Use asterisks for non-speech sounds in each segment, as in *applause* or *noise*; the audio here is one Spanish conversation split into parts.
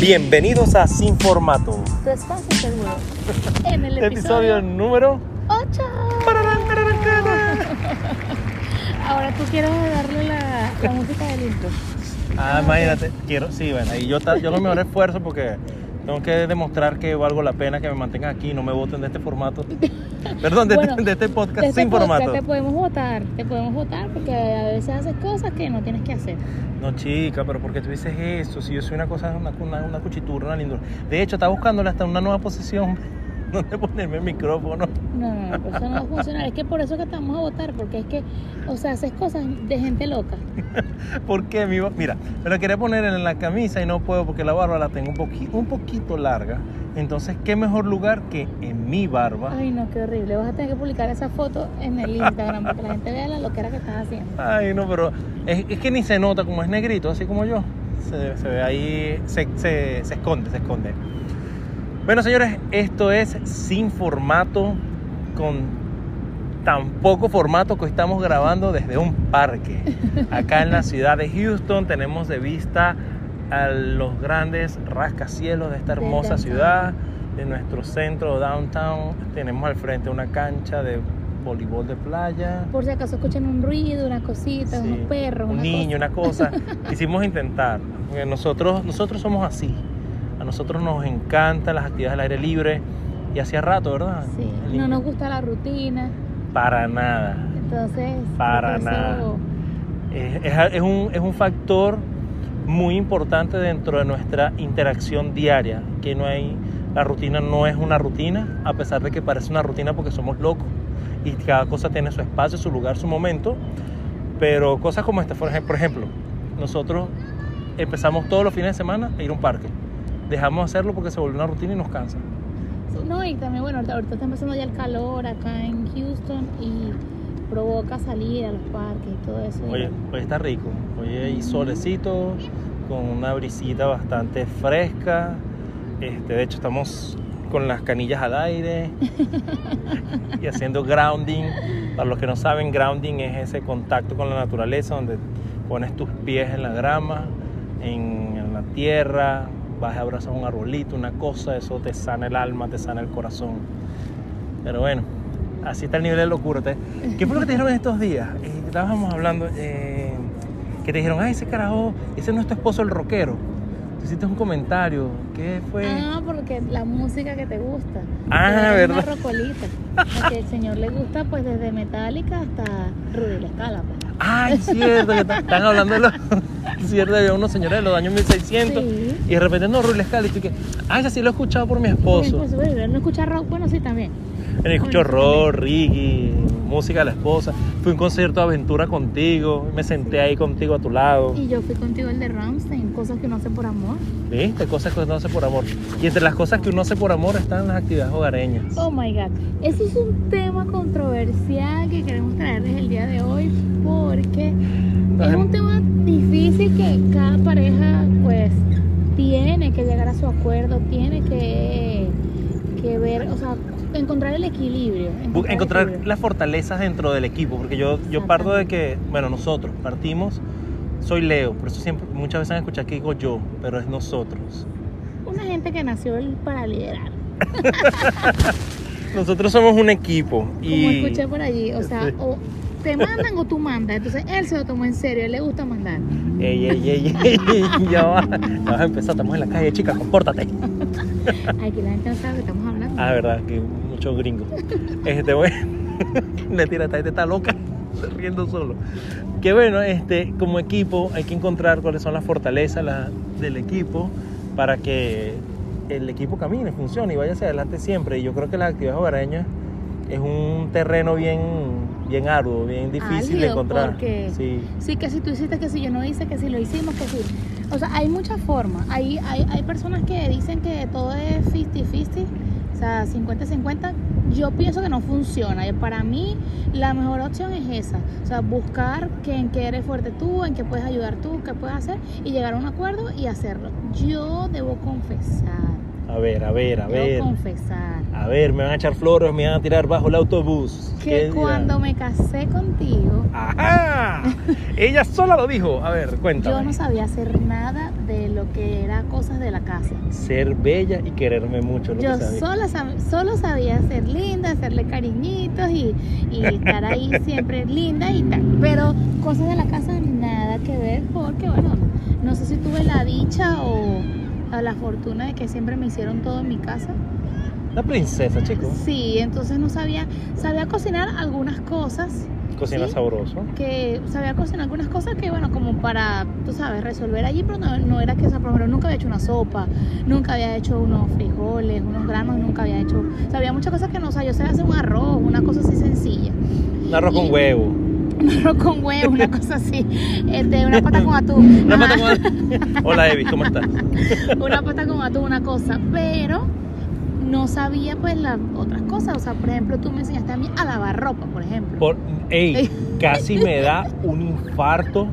Bienvenidos a Sin Formato. Tu espacio seguro. En el Episodio episodio número. 8. Ahora tú quieres darle la, la música del intro. Ah, imagínate. Quiero, sí, bueno, y yo, yo mi mejor esfuerzo porque tengo que demostrar que valgo la pena que me mantengan aquí y no me voten de este formato. *laughs* Perdón, de, Bueno, este, de este podcast De este sin podcast formato. Te podemos votar, te podemos votar porque a veces haces cosas que no tienes que hacer. No, chica, pero ¿por qué tú dices eso? Si yo soy una cosa, una, una, una cuchiturra, una lindura. De hecho, estaba buscándole hasta una nueva posición *laughs* donde ponerme el micrófono. No, no, no, eso no va a funcionar. Es que por eso que estamos a votar, porque es que, o sea, haces cosas de gente loca. *laughs* ¿Por qué? Mi, mira, me la quería poner en la camisa y no puedo porque la barba la tengo un, poqui- un poquito larga. Entonces, ¿qué mejor lugar que en mi barba? Ay, no, qué horrible. Vas a tener que publicar esa foto en el Instagram para que la gente vea la loquera que estás haciendo. Ay, no, pero es, es que ni se nota como es negrito, así como yo. Se, se ve ahí, se, se- se esconde, se esconde. Bueno, señores, esto es sin formato, con tan poco formato que estamos grabando desde un parque. Acá en la ciudad de Houston tenemos de vista a los grandes rascacielos de esta hermosa ciudad, de nuestro centro downtown. Tenemos al frente una cancha de voleibol de playa. Por si acaso escuchan un ruido, una cosita, Sí, unos perros, un una niño, cosa. una cosa. *laughs* Quisimos intentar, porque nosotros, nosotros somos así. A nosotros nos encantan las actividades al aire libre y hacía rato, ¿verdad? Sí, El no nos gusta la rutina, Para nada. entonces... Para nada. Es, es- es un, es un factor muy importante dentro de nuestra interacción diaria, que no hay, la rutina no es una rutina, a pesar de que parece una rutina porque somos locos y cada cosa tiene su espacio, su lugar, su momento, pero cosas como esta, por ejemplo, nosotros empezamos todos los fines de semana a ir a un parque, dejamos de hacerlo porque se volvió una rutina y nos cansa. Sí, No, y también, bueno, ahorita, ahorita está empezando ya el calor acá en Houston y provoca salir a los parques y todo eso. hoy está rico. Hoy hay solecito, con una brisita bastante fresca. Este, de hecho, estamos con las canillas al aire *laughs* y haciendo grounding. Para los que no saben, grounding es ese contacto con la naturaleza donde pones tus pies en la grama, en, en la tierra, vas a abrazar un arbolito, una cosa, eso te sana el alma, te sana el corazón. Pero bueno, así está el nivel de locura. ¿Qué fue lo que te dijeron en estos días? Eh, estábamos hablando, eh, que te dijeron, ay, ese carajo, ese no es tu esposo el rockero. Tú hiciste un comentario, ¿qué fue? Ah, porque la música que te gusta. Ah, ¿verdad? Una rocolita. Porque el señor le gusta pues desde Metallica hasta Rudy la Escala. Pues. Ay, cierto, que están hablando de los... *laughs* cierto, había unos señores de los años 1600 Sí. y de repente no, Ruy Escala, y tú que, ah, ese sí lo he escuchado por mi Mi esposo. bueno, él no escucha rock, bueno, sí también. Él escuchó rock, reggae, música de la esposa. Fui a un concierto de aventura contigo, me senté ahí contigo a tu lado. Y yo fui contigo el de Ramstein, cosas que uno hace por amor. ¿Viste? Cosas que uno hace por amor. Y entre las cosas que uno hace por amor están las actividades hogareñas. Oh my god, eso es un tema controversial que queremos traerles el día de hoy porque es un tema difícil que cada pareja pues tiene que llegar a su acuerdo, tiene que, que ver, o sea, encontrar el equilibrio. El Encontrar equilibrio. las fortalezas dentro del equipo, porque yo, yo parto de que, bueno, nosotros partimos, soy Leo, por eso siempre, muchas veces han escuchado que digo yo, pero es nosotros. Una gente que nació para liderar, *laughs* Nosotros somos un equipo como y... escuché por allí, o sea, Sí. o te mandan o tú mandas, entonces él se lo tomó en serio, él le gusta mandar. Ey, ey, ey, ey, ya va, ya vas a empezar, estamos en la calle, chica, compórtate. *laughs* Aquí la gente no sabe estamos. Ah, verdad, que muchos gringos. Este, bueno, *laughs* le tira, esta gente está loca, *laughs* riendo solo. Que bueno, este, como equipo hay que encontrar cuáles son las fortalezas la- del equipo para que el equipo camine, funcione y vaya hacia adelante siempre. Y yo creo que las actividades hogareñas es un terreno bien, bien arduo, bien difícil de encontrar. porque- Sí. Sí, que si tú hiciste, que si yo no hice, que si lo hicimos, que si... O sea, hay muchas formas. Hay, hay, hay personas que dicen que todo es 50-50, o sea, 50-50. Yo pienso que no funciona. Y Para mí, la mejor opción es esa. O sea, buscar que, en qué eres fuerte tú, en qué puedes ayudar tú, qué puedes hacer, y llegar a un acuerdo y hacerlo. Yo debo confesar A ver, a ver, a Debo ver. confesar A ver, me van a echar flores, me van a tirar bajo el autobús. ¿Qué que dirán? cuando me casé contigo, ¡Ajá! *laughs* Ella sola lo dijo. A ver, cuéntame. yo no sabía hacer nada de lo que era cosas de la casa. Ser bella y quererme mucho. Lo Yo que sabía. sola sab- solo sabía ser linda, hacerle cariñitos y, y estar ahí *laughs* siempre linda y tal. Pero cosas de la casa nada que ver porque, bueno, no sé si tuve la dicha o, o la fortuna de que siempre me hicieron todo en mi casa. La princesa, chicos. Sí, entonces no sabía, sabía cocinar algunas cosas, Cocina Sí. sabroso. que sabía cocinar algunas cosas que, bueno, como para, tú sabes, resolver allí, pero no, no era que, o sea, por ejemplo, nunca había hecho una sopa, nunca había hecho unos frijoles, unos granos, nunca había hecho, había muchas cosas que no, o sea, yo sabía hacer un arroz, una cosa así sencilla, Un arroz con huevo. Arroz con huevo, una *laughs* cosa así, este, una pata con atún, *laughs* Una pata con- Hola, Evi, ¿cómo estás? *laughs* una pata con atún, una cosa, pero no sabía pues las otras cosas, o sea, por ejemplo, tú me enseñaste a mí a lavar ropa, por ejemplo. Por, ey, casi me da un infarto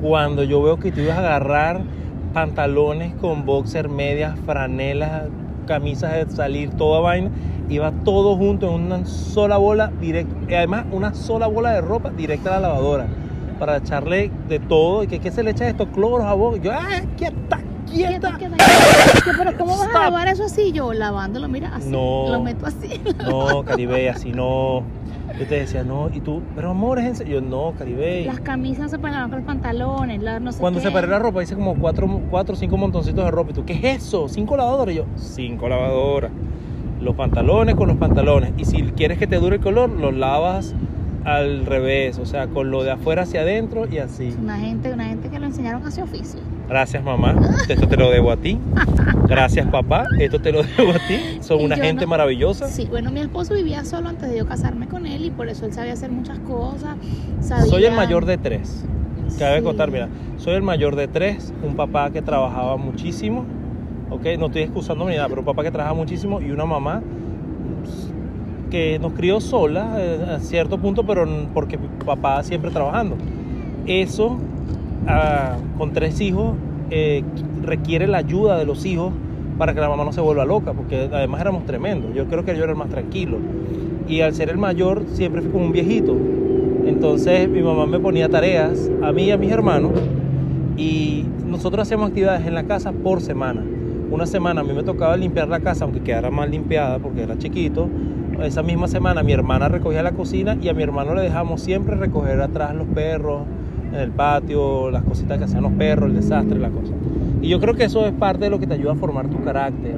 cuando yo veo que tú ibas a agarrar pantalones con boxer, medias, franelas, camisas de salir, toda vaina. Iba todo junto en una sola bola directa. Y además, una sola bola de ropa directa a la lavadora. Para echarle de todo. ¿Y que qué se le echa esto? Cloro, jabón. Y yo, ¡ay, quieta, quieta! Quieta, quieta, quieta. Pero ¿cómo vas Stop. a lavar eso así? Yo lavándolo, mira, así. No. Lo meto así. *laughs* No, Caribe, así no. Yo te decía, no. Y tú, pero amor, es en serio. Yo, no, Caribe. Las camisas se lavar con los pantalones, la, no sé Cuando qué. separé la ropa hice como cuatro, cuatro o cinco montoncitos de ropa. Y tú, ¿qué es eso? ¿Cinco lavadoras? Y yo, cinco lavadoras. Los pantalones con los pantalones. Y si quieres que te dure el color, los lavas al revés. O sea, con lo de afuera hacia adentro y así. Una gente, una gente que lo enseñaron a ese oficio. Gracias, mamá. Esto te lo debo a ti. Gracias, papá. Esto te lo debo a ti. *laughs* Son Y una gente no- maravillosa. Sí, bueno, mi esposo vivía solo antes de yo casarme con él y por eso él sabía hacer muchas cosas. Sabía... Soy el mayor de tres. Cabe Sí. contar, mira, soy el mayor de tres, un papá que trabajaba muchísimo, ok, no estoy excusando ni nada, pero un papá que trabajaba muchísimo y una mamá que nos crió sola eh, a cierto punto, pero porque papá siempre trabajando. Eso, ah, con tres hijos, eh, requiere la ayuda de los hijos para que la mamá no se vuelva loca, porque además éramos tremendos. Yo creo que yo era el más tranquilo. Y al ser el mayor, siempre fui como un viejito. Entonces mi mamá me ponía tareas a mí y a mis hermanos y nosotros hacíamos actividades en la casa por semana. Una semana a mí me tocaba limpiar la casa, aunque quedara mal limpiada porque era chiquito. Esa misma semana mi hermana recogía la cocina y a mi hermano le dejamos siempre recoger atrás los perros, en el patio, las cositas que hacían los perros, el desastre, la cosa. Y yo creo que eso es parte de lo que te ayuda a formar tu carácter,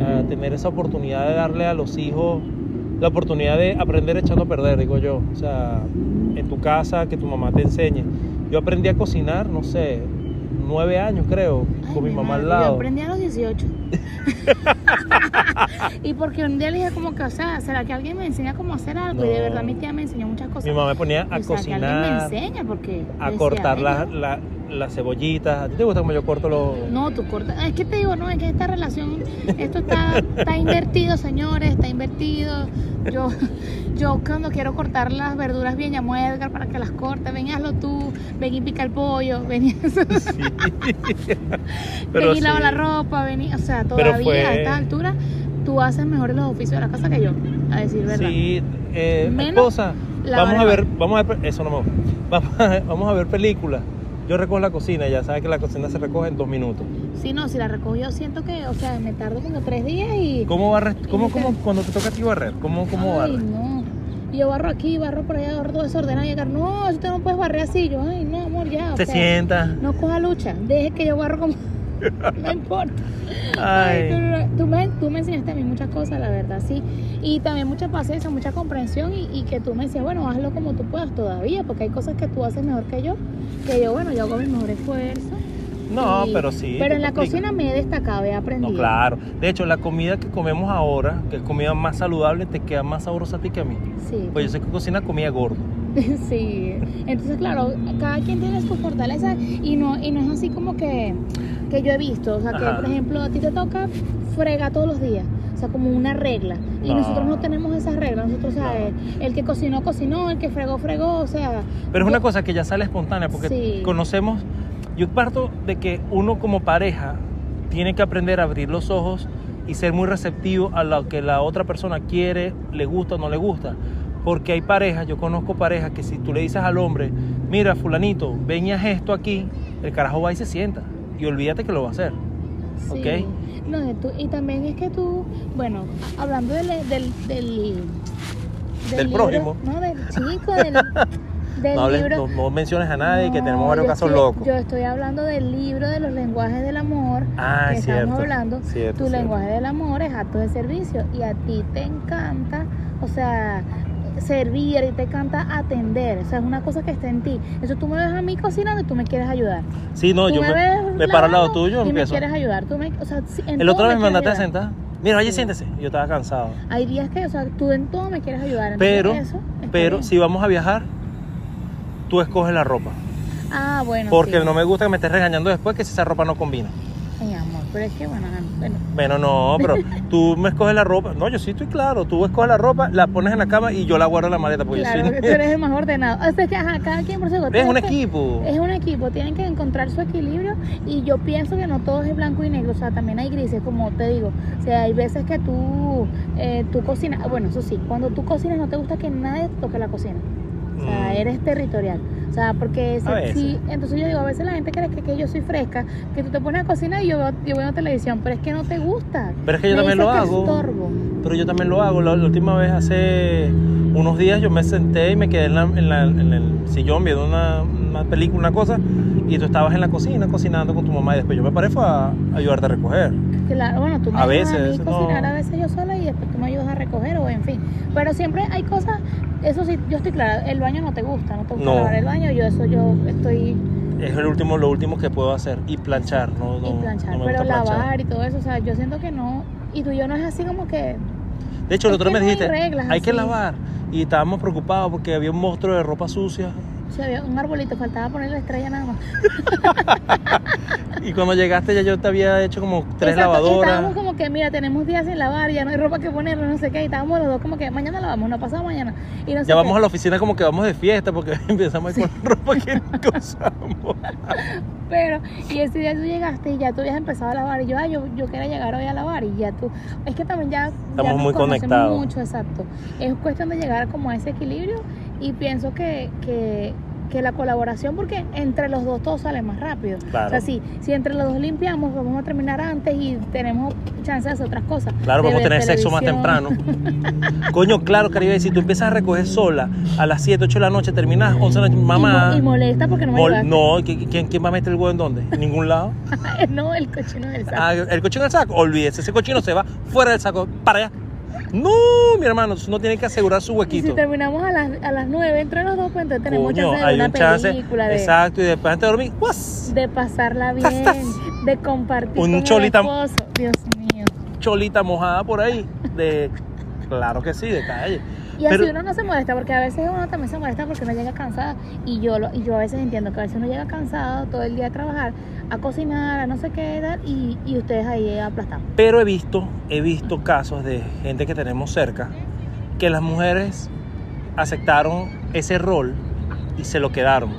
a tener esa oportunidad de darle a los hijos la oportunidad de aprender echando a perder, digo yo. O sea, en tu casa, que tu mamá te enseñe. Yo aprendí a cocinar, no sé, nueve años creo, Ay, con mi mamá al madre, Yo lado. aprendí a los 18. *laughs* y porque un día le dije como que, o sea, ¿será que alguien me enseña cómo hacer algo? Y de verdad mi tía me enseñó muchas cosas. Mi mamá me ponía a o sea, que alguien me cocinar, enseña porque... a cortar "Ay, la- yo- la- las cebollitas. ¿A ti te gusta como yo corto los...? No, tú cortas. Es que te digo, no, es que esta relación, esto está, está invertido, señores, está invertido. Yo, yo cuando quiero cortar las verduras bien, llamo a Edgar para que las corte. Ven y hazlo tú, ven y pica el pollo, ven y, Sí. *laughs* ven y lava la ropa, ven y, o sea, todavía fue- a esta altura tú haces mejor los oficios de la casa que yo, a decir verdad. Sí, eh, Menos esposa, vamos a ver, vamos a ver, eso no me gusta. Vamos *laughs* a, vamos a ver películas. Yo recojo la cocina, ya sabes que la cocina se recoge en dos minutos. Sí, no, si la recojo yo siento que, o sea, me tardo como tres días y... ¿Cómo barres? ¿Cómo, cómo, cuando te toca a ti barrer? ¿Cómo, cómo ay, barres? no. Y yo barro aquí, barro por allá, barro todo desordenado y llegar, no, usted no puedes barrer así. Yo, ay, no, amor, ya. o Te sea, sientas. No coja lucha, deje que yo barro como. No importa. Ay. Ay, tú, tú me, tú me enseñaste a mí muchas cosas, la verdad, sí. Y también mucha paciencia, mucha comprensión y, y que tú me decías, bueno, hazlo como tú puedas todavía, porque hay cosas que tú haces mejor que yo, que yo, bueno, yo hago mi mejor esfuerzo. No, y- pero sí. Pero en la cocina me he destacado, he aprendido. No, claro. De hecho, la comida que comemos ahora, que es comida más saludable, te queda más sabrosa a ti que a mí. Sí. Pues yo sé que cocina comida gordo. *laughs* Sí, entonces claro, cada quien tiene su fortaleza y no, y no es así como que, que yo he visto, o sea que Ajá. por ejemplo a ti te toca frega todos los días, o sea como una regla y No. nosotros no tenemos esas reglas, nosotros o sea, No. el, el que cocinó cocinó, el que fregó fregó, o sea, Pero es yo- una cosa que ya sale espontánea porque Sí. conocemos. Yo parto de que uno como pareja tiene que aprender a abrir los ojos y ser muy receptivo a lo que la otra persona quiere, le gusta o no le gusta. Porque hay parejas, yo conozco parejas que si tú le dices al hombre, mira, fulanito, ven y haz esto aquí, el carajo va y se sienta. Y olvídate que lo va a hacer. Sí. ¿Ok? No, de tú- y también es que tú, bueno, hablando del, del, del, Del libro, prójimo. No, del chico, del, *laughs* del No, hables- libro. no- no menciones a nadie, que No, tenemos varios casos estoy- locos. Yo estoy hablando del libro de los lenguajes del amor. Ah, que cierto, estamos hablando. cierto, tu cierto. lenguaje del amor es acto de servicio y a ti te encanta, o sea, servir y te encanta atender. O sea, es una cosa que está en ti. Eso tú me ves a mí cocinando y tú me quieres ayudar. Sí, no, Tú yo me, ves me paro al lado tuyo y me empiezo. quieres ayudar. Tú me, o sea, sí, en El otro vez me quieres mandaste a ayudar. sentar. Mira, oye, Sí. siéntese. Yo estaba cansado. Hay días que, o sea, tú en todo me quieres ayudar. Pero, eso pero bien. si vamos a viajar, tú escoges la ropa. Ah, bueno. Porque sí. no me gusta que me estés regañando después que si esa ropa no combina. Pero es que, bueno, bueno. Bueno, no, pero *laughs* tú me escoges la ropa. No, yo sí estoy claro. Tú escoges la ropa, la pones en la cama y yo la guardo en la maleta. Porque Claro, yo porque soy... tú eres el *laughs* más ordenado. O sea, es que, ajá, cada quien por su Es un equipo. Es un equipo, tienen que encontrar su equilibrio y yo pienso que no todo es blanco y negro, o sea, también hay grises, como te digo, o sea, hay veces que tú, eh, tú cocinas, bueno, eso sí, cuando tú cocinas no te gusta que nadie toque la cocina, o sea, Mm. eres territorial, o sea, porque si- A entonces yo digo, a veces la gente cree que, que yo soy fresca, que tú te pones a cocinar y yo veo, yo veo televisión, pero es que no te gusta. Pero es que yo Me también lo hago. estorbo. Pero yo también lo hago. La, la última vez, hace unos días, yo me senté y me quedé en, la- en la- en el sillón viendo una, una película, una cosa, y tú estabas en la cocina cocinando con tu mamá y después yo me paré fue a ayudarte a recoger. Claro, bueno, tú me A ayudas a veces, no. cocinar a veces yo sola y después tú me ayudas a recoger o en fin. Pero siempre hay cosas, eso sí, yo estoy clara, el baño no te gusta, no te gusta No. lavar el baño, yo eso yo estoy Es el último, lo último que puedo hacer. Y planchar, no, no, y planchar, no me pero gusta lavar planchar. y todo eso, o sea, yo siento que no, y tú y yo no es así como que, De hecho, el otro me hay dijiste, reglas hay que así". lavar. Y estábamos preocupados porque había un monstruo de ropa sucia. Había un arbolito, faltaba poner la estrella nada más. *laughs* Y cuando llegaste ya yo te había hecho como tres Exacto, y lavadoras. estábamos como que, mira, tenemos días sin lavar, ya no hay ropa que poner, no sé qué, y estábamos los dos como que mañana lavamos, no pasado mañana. Y no sé Ya vamos qué. a la oficina como que vamos de fiesta porque *laughs* empezamos ahí con la ropa que nunca *laughs* usamos. Pero, y ese día tú llegaste y ya tú habías empezado a lavar. Y yo, ah, yo, yo quería llegar hoy a lavar. Y ya tú. Es que también ya. ya Estamos nos muy conectados. mucho, exacto. Es cuestión de llegar como a ese equilibrio. Y pienso que, que, que la colaboración, porque entre los dos todo sale más rápido. Claro. O sea, si, si entre los dos limpiamos, vamos a terminar antes y tenemos chance de hacer otras cosas. Claro, De vamos a tener sexo más temprano. *laughs* Coño, claro, Caribe, si tú empiezas a recoger sola a las 7, 8 de la noche, terminas 11 de la noche, Y mamá. mo- Y, molesta porque no me mol- no, ¿qui- ¿quién, ¿quién va a meter el huevo en dónde? ¿En ningún lado? *laughs* no, el cochino del saco. Ah, el cochino del saco, olvídese, ese cochino se va fuera del saco, para allá. No, mi hermano, uno tiene que asegurar su Y si huequito. terminamos a las, a las 9 entre los dos, pues entonces tenemos Coño, chance de hay una un chance. película, de, Exacto, y después antes de dormir, ¡guas! de pasarla bien, Tas, tas. de compartir Un con cholita- el esposo. Dios mío. Cholita mojada por ahí. De. Claro que sí, de calle. Y así uno no se molesta, porque a veces uno también se molesta porque uno llega cansada. Y yo lo, y yo a veces entiendo que a veces uno llega cansado todo el día a trabajar, a cocinar, a no sé qué tal, y, y ustedes ahí aplastados. Pero he visto, he visto casos de gente que tenemos cerca que las mujeres aceptaron ese rol y se lo quedaron.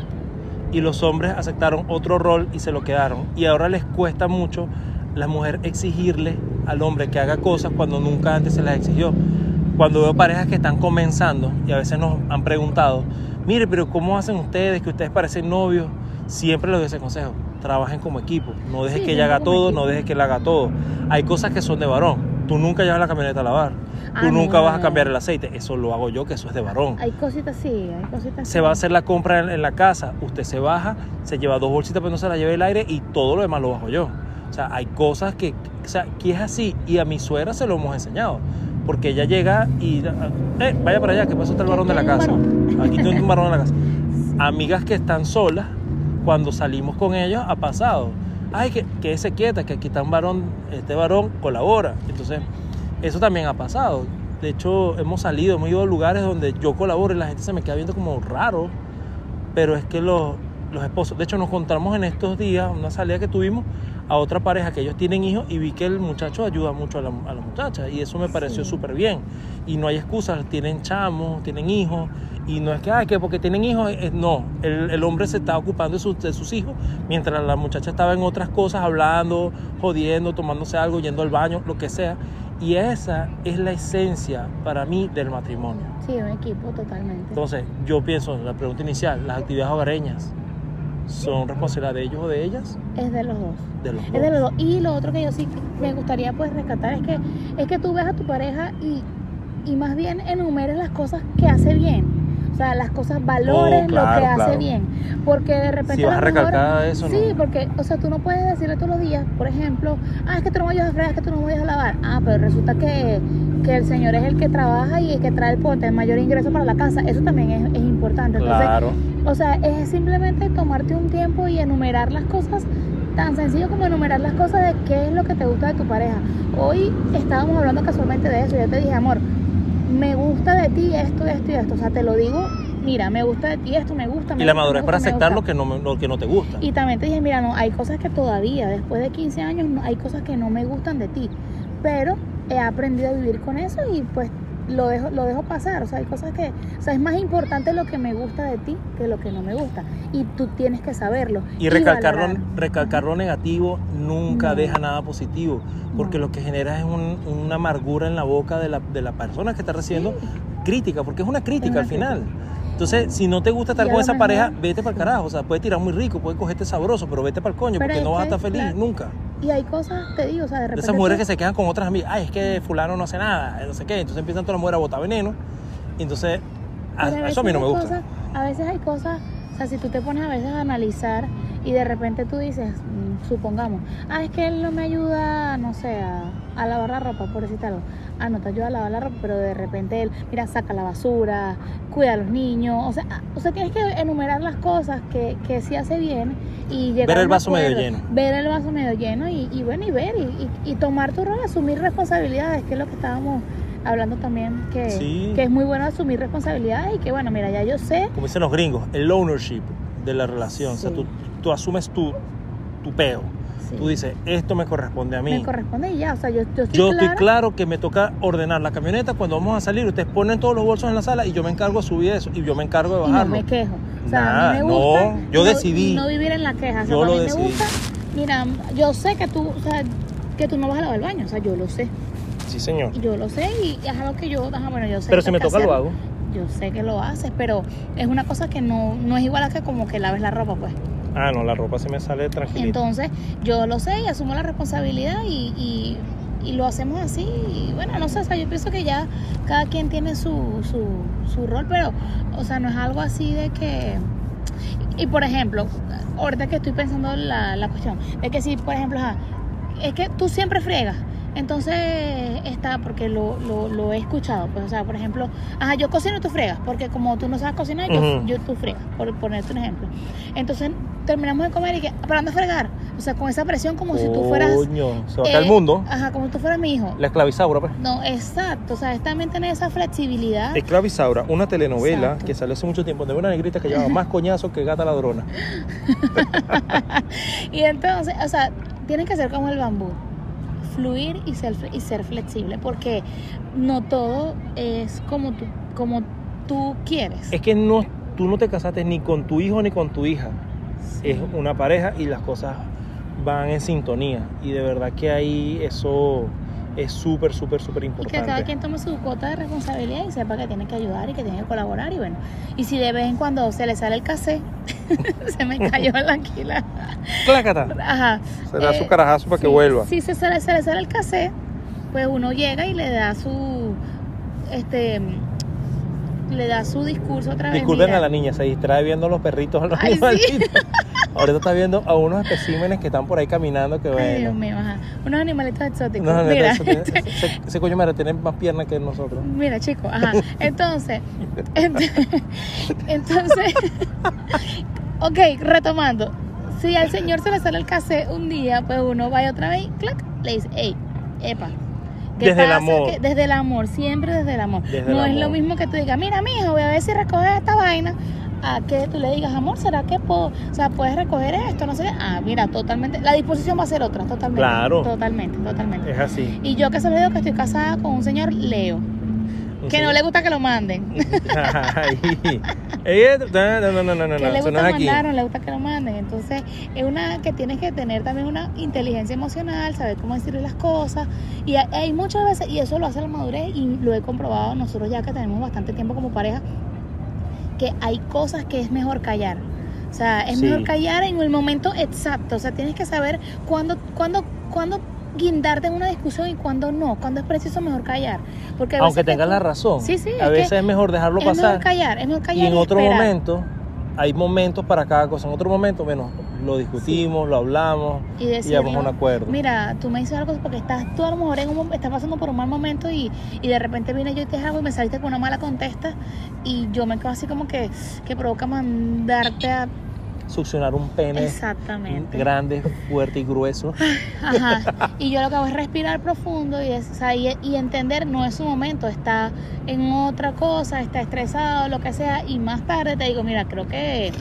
Y los hombres aceptaron otro rol y se lo quedaron. Y ahora les cuesta mucho la mujer exigirle al hombre que haga cosas cuando nunca antes se las exigió. Cuando veo parejas que están comenzando y a veces nos han preguntado, mire, pero ¿cómo hacen ustedes que ustedes parecen novios? Siempre les doy ese consejo, trabajen como equipo, no dejes Sí, que ella haga todo, no dejes que él haga todo. Hay cosas que son de varón, tú nunca llevas la camioneta a lavar, tú nunca no, vas a cambiar el aceite, eso lo hago yo, que eso es de varón. Hay cositas sí, hay cositas Se va a hacer la compra en, en la casa, usted se baja, se lleva dos bolsitas pero no se la lleve el aire y todo lo demás lo bajo yo. O sea, hay cosas que, o sea, que es así y a mi suegra se lo hemos enseñado. Porque ella llega y, eh, vaya para allá, que pasó está el varón de la casa. Aquí tiene un varón en la *laughs* casa. Amigas que están solas, cuando salimos con ellos, ha pasado. Ay, que, que se quieta, que aquí está un varón, este varón colabora. Entonces, eso también ha pasado. De hecho, hemos salido, hemos ido a lugares donde yo colaboro y la gente se me queda viendo como raro. Pero es que los, los esposos, de hecho, nos encontramos en estos días, una salida que tuvimos, a otra pareja que ellos tienen hijos y vi que el muchacho ayuda mucho a la, a la muchacha y eso me pareció Sí. súper bien. Y no hay excusas, tienen chamos, tienen hijos Y no es que, ay, que porque tienen hijos, eh, no, el, el hombre se está ocupando de sus, de sus hijos, mientras la muchacha estaba en otras cosas, hablando, jodiendo, tomándose algo, yendo al baño, lo que sea. Y esa es la esencia para mí del matrimonio. Sí, un equipo totalmente. Entonces, yo pienso, la pregunta inicial, las actividades hogareñas, ¿son responsabilidad de ellos o de ellas? Es de los dos. De los Es de los dos. Y lo otro que yo sí me gustaría pues rescatar es que es que tú ves a tu pareja y, y más bien enumeres las cosas que hace bien. O sea, las cosas, valores Oh, claro, lo que hace claro. bien. Porque de repente. Si vas a mejor- eso, Sí, no. porque, o sea, tú no puedes decirle todos los días, por ejemplo, ah, es que tú no me ayudas a fregar, es que tú no me ayudas a lavar. Ah, pero resulta que, que el señor es el que trabaja y el que trae el, pote, el mayor ingreso para la casa. Eso también es, es importante. Entonces, Claro. o sea, es simplemente tomarte un tiempo y enumerar las cosas, tan sencillo como enumerar las cosas de qué es lo que te gusta de tu pareja. Hoy estábamos hablando casualmente de eso. Yo te dije, amor, me gusta de ti esto, esto y esto. O sea, te lo digo, mira, me gusta de ti esto, me gusta. me Y la madurez para aceptar lo que, no, me- lo que no te gusta. Y también te dije, mira, no, hay cosas que todavía, después de 15 años, no- hay cosas que no me gustan de ti. Pero he aprendido a vivir con eso y pues lo dejo, lo dejo pasar. O sea, hay cosas que, o sea, es más importante lo que me gusta de ti que lo que no me gusta. Y tú tienes que saberlo. Y recalcar lo, valorar. recalcar lo negativo nunca No. deja nada positivo, porque No. lo que genera es un- una amargura en la boca de la, de la persona que está recibiendo crítica, porque es una crítica una al final. Entonces, si no te gusta estar Y con esa mejor- pareja, vete para el carajo. O sea, puedes tirar muy rico, puedes cogerte sabroso, pero vete para el coño, Pero porque no vas a estar feliz nunca. Y hay cosas, te digo, o sea, de De repente. esas mujeres que se quedan con otras amigas, ay, es que fulano no hace nada, no sé qué. Entonces empiezan todas las mujeres a botar veneno. Y entonces, a, Pero eso a mí no me veces hay gusta. cosas- a veces hay cosas, o sea, si tú te pones a veces a analizar y de repente tú dices, supongamos, ah, es que él no me ayuda, no sé, a, a lavar la ropa, por decirte algo. Ah, no te ayuda a lavar la ropa, pero de repente él, mira, saca la basura, cuida a los niños. O sea, ah, o sea tienes que enumerar las cosas que, que sí hace bien y llegar Ver el vaso medio lleno. Ver el vaso medio lleno y, y bueno, y ver y, y- y tomar tu rol, asumir responsabilidades, que es lo que estábamos hablando también, que, Sí. que es muy bueno asumir responsabilidades y que bueno, mira, ya yo sé. como dicen los gringos, el ownership de la relación. O sea, tú, tú asumes tu, tu peo. sí, Tú dices, esto me corresponde a mí. me corresponde y ya, o sea, yo, yo estoy Yo clara. estoy claro que me toca ordenar la camioneta cuando vamos a salir. Ustedes ponen todos los bolsos en la sala y yo me encargo de subir eso y yo me encargo de y no bajarlo. me quejo. O sea, a mí me no, gusta yo no- decidí. no vivir en la queja. O sea, Yo a lo decidí. me gusta, mira, yo sé que tú, o sea, que tú no vas a lavar el baño, o sea, yo lo sé. Sí, señor. Yo lo sé y es algo que yo, ajá, bueno, yo sé Pero que si me toca lo hago. Yo sé que lo haces, pero es una cosa que no, no es igual a que como que laves la ropa, pues. Ah, no, la ropa se me sale tranquilita. Entonces, yo lo sé y asumo la responsabilidad y, y- lo hacemos así. Y bueno, no sé, o sea, yo pienso que ya cada quien tiene su, su, su rol, pero, o sea, no es algo así de que. Y por ejemplo, ahorita que estoy pensando la, la cuestión, de que si, por ejemplo, es que tú siempre friegas. Entonces está, porque lo, lo, lo he escuchado, pues, o sea, por ejemplo, ajá, yo cocino y tú fregas, porque como tú no sabes cocinar, yo, yo tú fregas, por ponerte un ejemplo. Entonces terminamos de comer y que, ¿para dónde fregar? O sea, con esa presión como si tú fueras... Se va a caer el eh, mundo. Ajá, como si tú fueras mi hijo. La esclavizaura, pues. No, exacto, o sea, es también tener esa flexibilidad. Esclavizaura, una telenovela Exacto. que salió hace mucho tiempo de una negrita que llevaba más coñazos que gata ladrona. *laughs* Y entonces, o sea, tienen que ser como el bambú, fluir y ser, y ser flexible, porque no todo es como tú, como tú quieres. Es que no, tú no te casaste ni con tu hijo ni con tu hija. Sí. Es una pareja y las cosas van en sintonía. Y de verdad que ahí eso es súper, súper, súper Y que cada importante. quien tome su cuota de responsabilidad y sepa que tiene que ayudar y que tiene que colaborar. Y bueno, y si de vez en cuando se le sale el casé, *laughs* se me cayó la anquila. Clácata. Ajá. Se da Eh, su carajazo para que vuelva. Si se sale, se le sale el casé, pues uno llega y le da su. Este. Le da su discurso otra vez. Disculpen mira. a la niña, se distrae viendo los perritos a los Ay, sí. *laughs* Ahorita está viendo a unos especímenes que están por ahí caminando que Ay, Dios bueno. mío, ajá. Unos animalitos exóticos. Mira, *laughs* ese, ese coño madre tiene más piernas que nosotros. mira, chico, ajá. *laughs* Entonces, ent- *laughs* entonces, ok, retomando. Si al señor se le sale el casé un día, pues uno va y otra vez, clac, le dice, hey, epa. ¿qué Desde el amor. Que- desde el amor, siempre desde el amor. Desde no el es lo mismo que tú digas, mira, mijo, voy a ver si recoges esta vaina. A que tú le digas, amor, ¿será que puedo? O sea, puedes recoger esto, no sé. Ah, mira, totalmente. La disposición va a ser otra, totalmente. Claro. Totalmente, totalmente. Es así. Y yo que se lo digo que estoy casada con un señor Leo. Que no le gusta que lo manden. Ay. *laughs* No, no, no, no, no, que le no gusta mandar, no le gusta que lo manden. Entonces, es una que tienes que tener también una inteligencia emocional, saber cómo decirle las cosas. Y hay muchas veces, y eso lo hace la madurez, y lo he comprobado nosotros ya que tenemos bastante tiempo como pareja, que hay cosas que es mejor callar. O sea, es Sí. mejor callar en el momento exacto. O sea, tienes que saber cuándo, cuándo, cuándo guindarte en una discusión y cuándo no. Cuándo es preciso mejor callar. Porque a Aunque te- tengas la razón, Sí, sí, a es veces es mejor dejarlo es mejor pasar. callar, es mejor callar. Y en otro esperar. momento, hay momentos para cada cosa. En otro momento, bueno, lo discutimos, lo hablamos y llegamos a un acuerdo. Mira, tú me dices algo porque estás tú a lo mejor en un, estás pasando por un mal momento y, y de repente vine yo y te hago y me saliste con una mala contesta y yo me quedo así como que, que provoca mandarte a... Succionar un pene Exactamente. grande, fuerte y grueso. *laughs* Ajá. Y yo lo que hago es respirar profundo y, es, o sea, y, y entender no es su momento, está en otra cosa, está estresado, lo que sea, y más tarde te digo, mira, creo que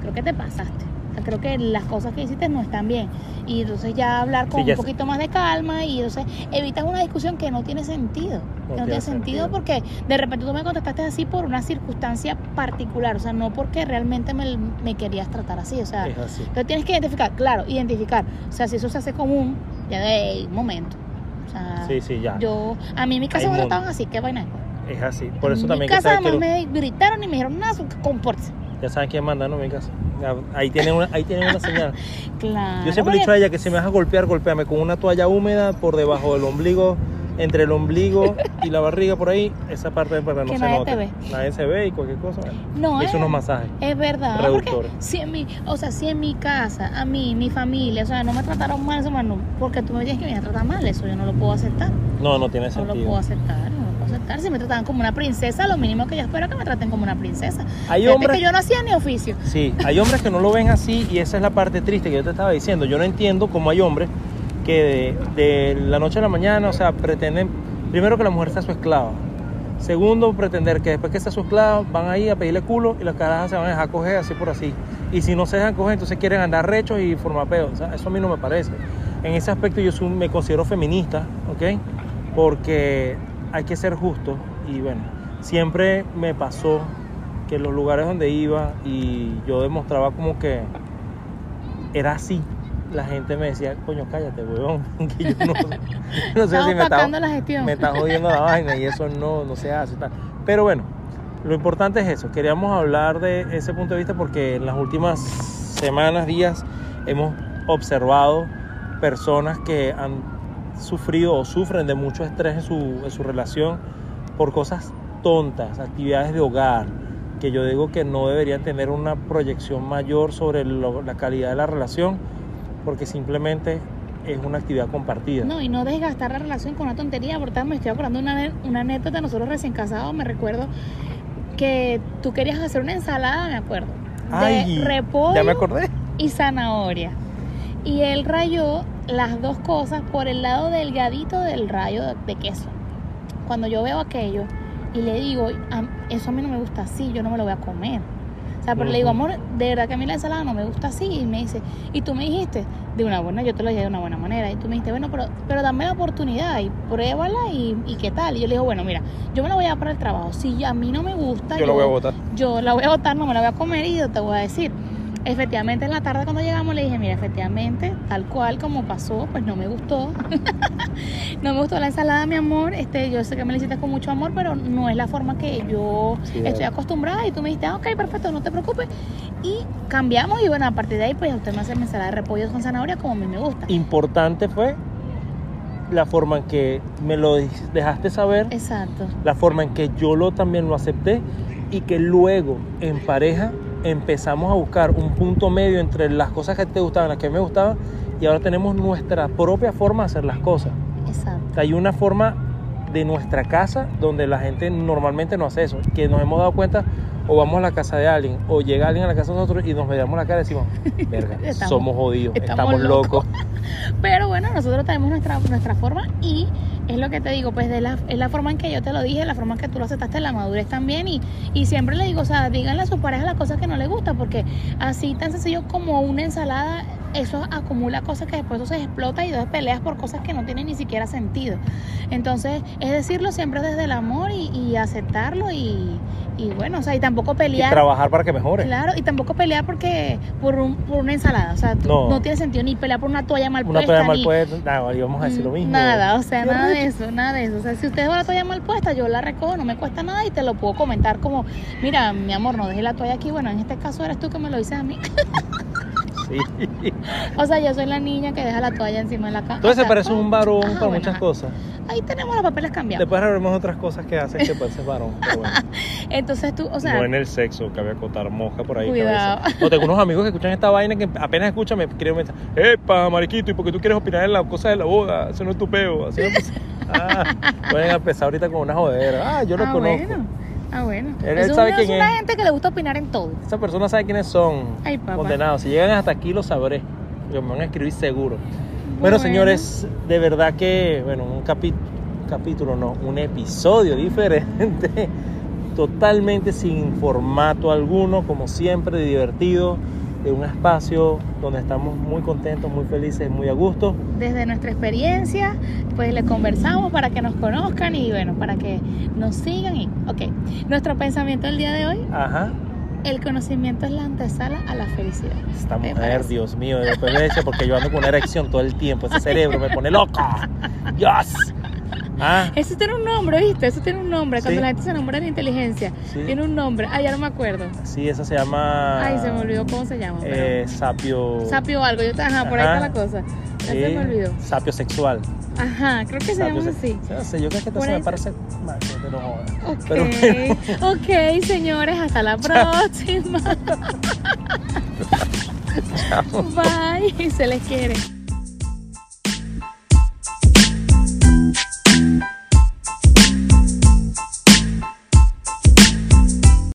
creo que te pasaste. Creo que las cosas que hiciste no están bien. Y entonces ya hablar con Sí, ya un poquito más de calma y entonces evitas una discusión que no tiene sentido. No que no tiene sentido, sentido. porque de repente tú me contestaste así por una circunstancia particular, o sea, no porque realmente me, me querías tratar así, o sea, pero tienes que identificar, claro, identificar. O sea, si eso se hace común, ya de un momento. O sea, Sí, sí, ya. yo, a mí en mi casa me trataban así, qué vaina. es? Así. Por eso en también mi que casa que además me gritaron y me dijeron, nada, compórtese. Ya saben quién manda, ¿no? Mi casa. Ahí tienen una, ahí tienen una señal. *laughs* Claro. Yo siempre he dicho a ella que si me vas a golpear, golpéame con una toalla húmeda por debajo del ombligo, entre el ombligo *laughs* y la barriga por ahí, esa parte para no Que se nadie note. te ve. Nadie se ve y cualquier cosa. No, es unos masajes. es verdad. Reductores. Si en mi, o sea, si en mi casa, a mí, mi familia, o sea, no me trataron mal, eso, no, porque tú me dices que me iban a tratar mal, eso yo no lo puedo aceptar. No, no tiene No lo sentido. puedo aceptar, no Si me tratan como una princesa, lo mínimo que yo espero es que me traten como una princesa. Hay Fíjate hombres que yo no hacía ni oficio. Sí, hay hombres que no lo ven así y esa es la parte triste que yo te estaba diciendo. Yo no entiendo cómo hay hombres que de, de la noche a la mañana, o sea, pretenden, primero que la mujer sea su esclava. Segundo, pretender que después que sea su esclava van ahí a pedirle culo y las carajas se van a dejar coger así por así. Y si no se dejan coger, entonces quieren andar rechos y formar peor. O sea, eso a mí no me parece. En ese aspecto yo soy- me considero feminista, ¿ok? Porque hay que ser justo y bueno, siempre me pasó que en los lugares donde iba y yo demostraba como que era así, la gente me decía, coño, cállate, weón, *laughs* que yo no, no sé si me está, la gestión. me está jodiendo la vaina y eso no, no se hace. tal. Pero bueno, lo importante es eso, queríamos hablar de ese punto de vista porque en las últimas semanas, días, hemos observado personas que han sufrido o sufren de mucho estrés en su, en su relación por cosas tontas, actividades de hogar, que yo digo que no deberían tener una proyección mayor sobre lo- la calidad de la relación, porque simplemente es una actividad compartida. No, y no desgastar la relación con una tontería, porque me estoy acordando de una, una anécdota de nosotros recién casados, me recuerdo que tú querías hacer una ensalada, me acuerdo, de Ay, repollo ya me acordé. y zanahoria. Y él rayó las dos cosas por el lado delgadito del rayo de, de queso. Cuando yo veo aquello y le digo, "Am- eso a mí no me gusta así, yo no me lo voy a comer. O sea, pero le digo, amor, de verdad que a mí la ensalada no me gusta así. Y me dice, y tú me dijiste, de una buena, yo te lo dije de una buena manera. Y tú me dijiste, bueno, pero, pero dame la oportunidad y pruébala y, y qué tal. Y yo le digo, bueno, mira, yo me la voy a dar para el trabajo. Si a mí no me gusta, Yo lo voy a votar. yo la voy a botar, no me la voy a comer y yo te voy a decir. Efectivamente, en la tarde cuando llegamos le dije, mira, efectivamente, tal cual como pasó, pues no me gustó. *laughs* no me gustó la ensalada, mi amor. Este, yo sé que me la hiciste con mucho amor, pero no es la forma que yo Sí, estoy acostumbrada. Y tú me dijiste, ah, ok, perfecto, no te preocupes. Y cambiamos y bueno, a partir de ahí, pues usted me hace mi ensalada de repollo con zanahoria como a mí me gusta. Importante fue la forma en que me lo dejaste saber, Exacto. la forma en que yo lo también lo acepté y que luego en pareja empezamos a buscar un punto medio entre las cosas que te gustaban, las que me gustaban y ahora tenemos nuestra propia forma de hacer las cosas. Exacto. Hay una forma de nuestra casa donde la gente normalmente no hace eso, que nos hemos dado cuenta o vamos a la casa de alguien o llega alguien a la casa de nosotros y nos miramos la cara y decimos, *laughs* verga, Estamos- somos jodidos, estamos estamos, locos. *laughs* Pero bueno, nosotros tenemos nuestra, nuestra forma y es lo que te digo, pues de la, es la forma en que yo te lo dije, la forma en que tú lo aceptaste, la madurez también y, y siempre le digo, o sea, díganle a su pareja las cosas que no le gusta porque así tan sencillo como una ensalada eso acumula cosas que después eso se explota y dos peleas por cosas que no tienen ni siquiera sentido. Entonces, es decirlo siempre desde el amor y, y aceptarlo y, y bueno, o sea, y tampoco Y pelear. trabajar para que mejore. Claro, y tampoco pelear porque por, un, por una ensalada, o sea, No. no. tiene sentido ni pelear por una toalla mal Una puesta. toalla mal puesta, nada, íbamos a decir lo mismo. Nada, o sea, nada de eso, nada de eso. O sea, si usted va la toalla mal puesta, yo la recojo, no me cuesta nada y te lo puedo comentar como, mira, mi amor, no dejé la toalla aquí. Bueno, en este caso eres tú que me lo dices a mí. *laughs* Sí. *laughs* o sea, yo soy la niña que deja la toalla encima de la cama. Entonces se parece un varón ajá, para bueno, muchas cosas. Ahí tenemos los papeles cambiados. Después haremos otras cosas que hacen que parece varón. Pero bueno. *laughs* Entonces tú, o sea, no en el sexo, cabe acotar moja por ahí. Cuidado. cabeza. No, tengo unos amigos que escuchan esta vaina que apenas escuchan me quieren meter. ¡Epa, mariquito! ¿Y por qué tú quieres opinar en las cosas de la boda? Eso no es tu peo. Así *laughs* ah, pueden empezar ahorita con una jodera. Ah, yo lo ah, conozco. bueno. Ah, bueno. Él sabe es quién una es. gente que le gusta opinar en todo. Esa persona sabe quiénes son. Ay, papá. Condenados. Si llegan hasta aquí lo sabré. Me van a escribir seguro. Bueno, Bueno. señores, de verdad que, bueno, un capi- capítulo, no, un episodio diferente, *laughs* totalmente sin formato alguno, como siempre, divertido, de un espacio donde estamos muy contentos, muy felices, muy a gusto. Desde nuestra experiencia, pues le conversamos para que nos conozcan y bueno, para que nos sigan. Y, ok, nuestro pensamiento del día de hoy, Ajá. el conocimiento es la antesala a la felicidad. Esta ¿Te mujer? Dios mío, de porque yo ando con una erección todo el tiempo, ese cerebro me pone loco. *laughs* Dios. Ah, Eso tiene un nombre, ¿viste? Eso tiene un nombre. Cuando Sí. la gente se enamora de la inteligencia, Sí. tiene un nombre. Ah, ya no me acuerdo. sí, eso se llama... Ay, se me olvidó cómo se llama. pero- Eh, sapio... Sapio algo, yo ajá, por ahí está la cosa. Ya Sí, se me olvidó. Sapio sexual. Ajá, creo que se llama así. No sé, yo creo que esto se me parece mal, jodas. Ok, Pero bueno. *laughs* ok, señores, hasta la *laughs* próxima. *laughs* Bye, se les quiere.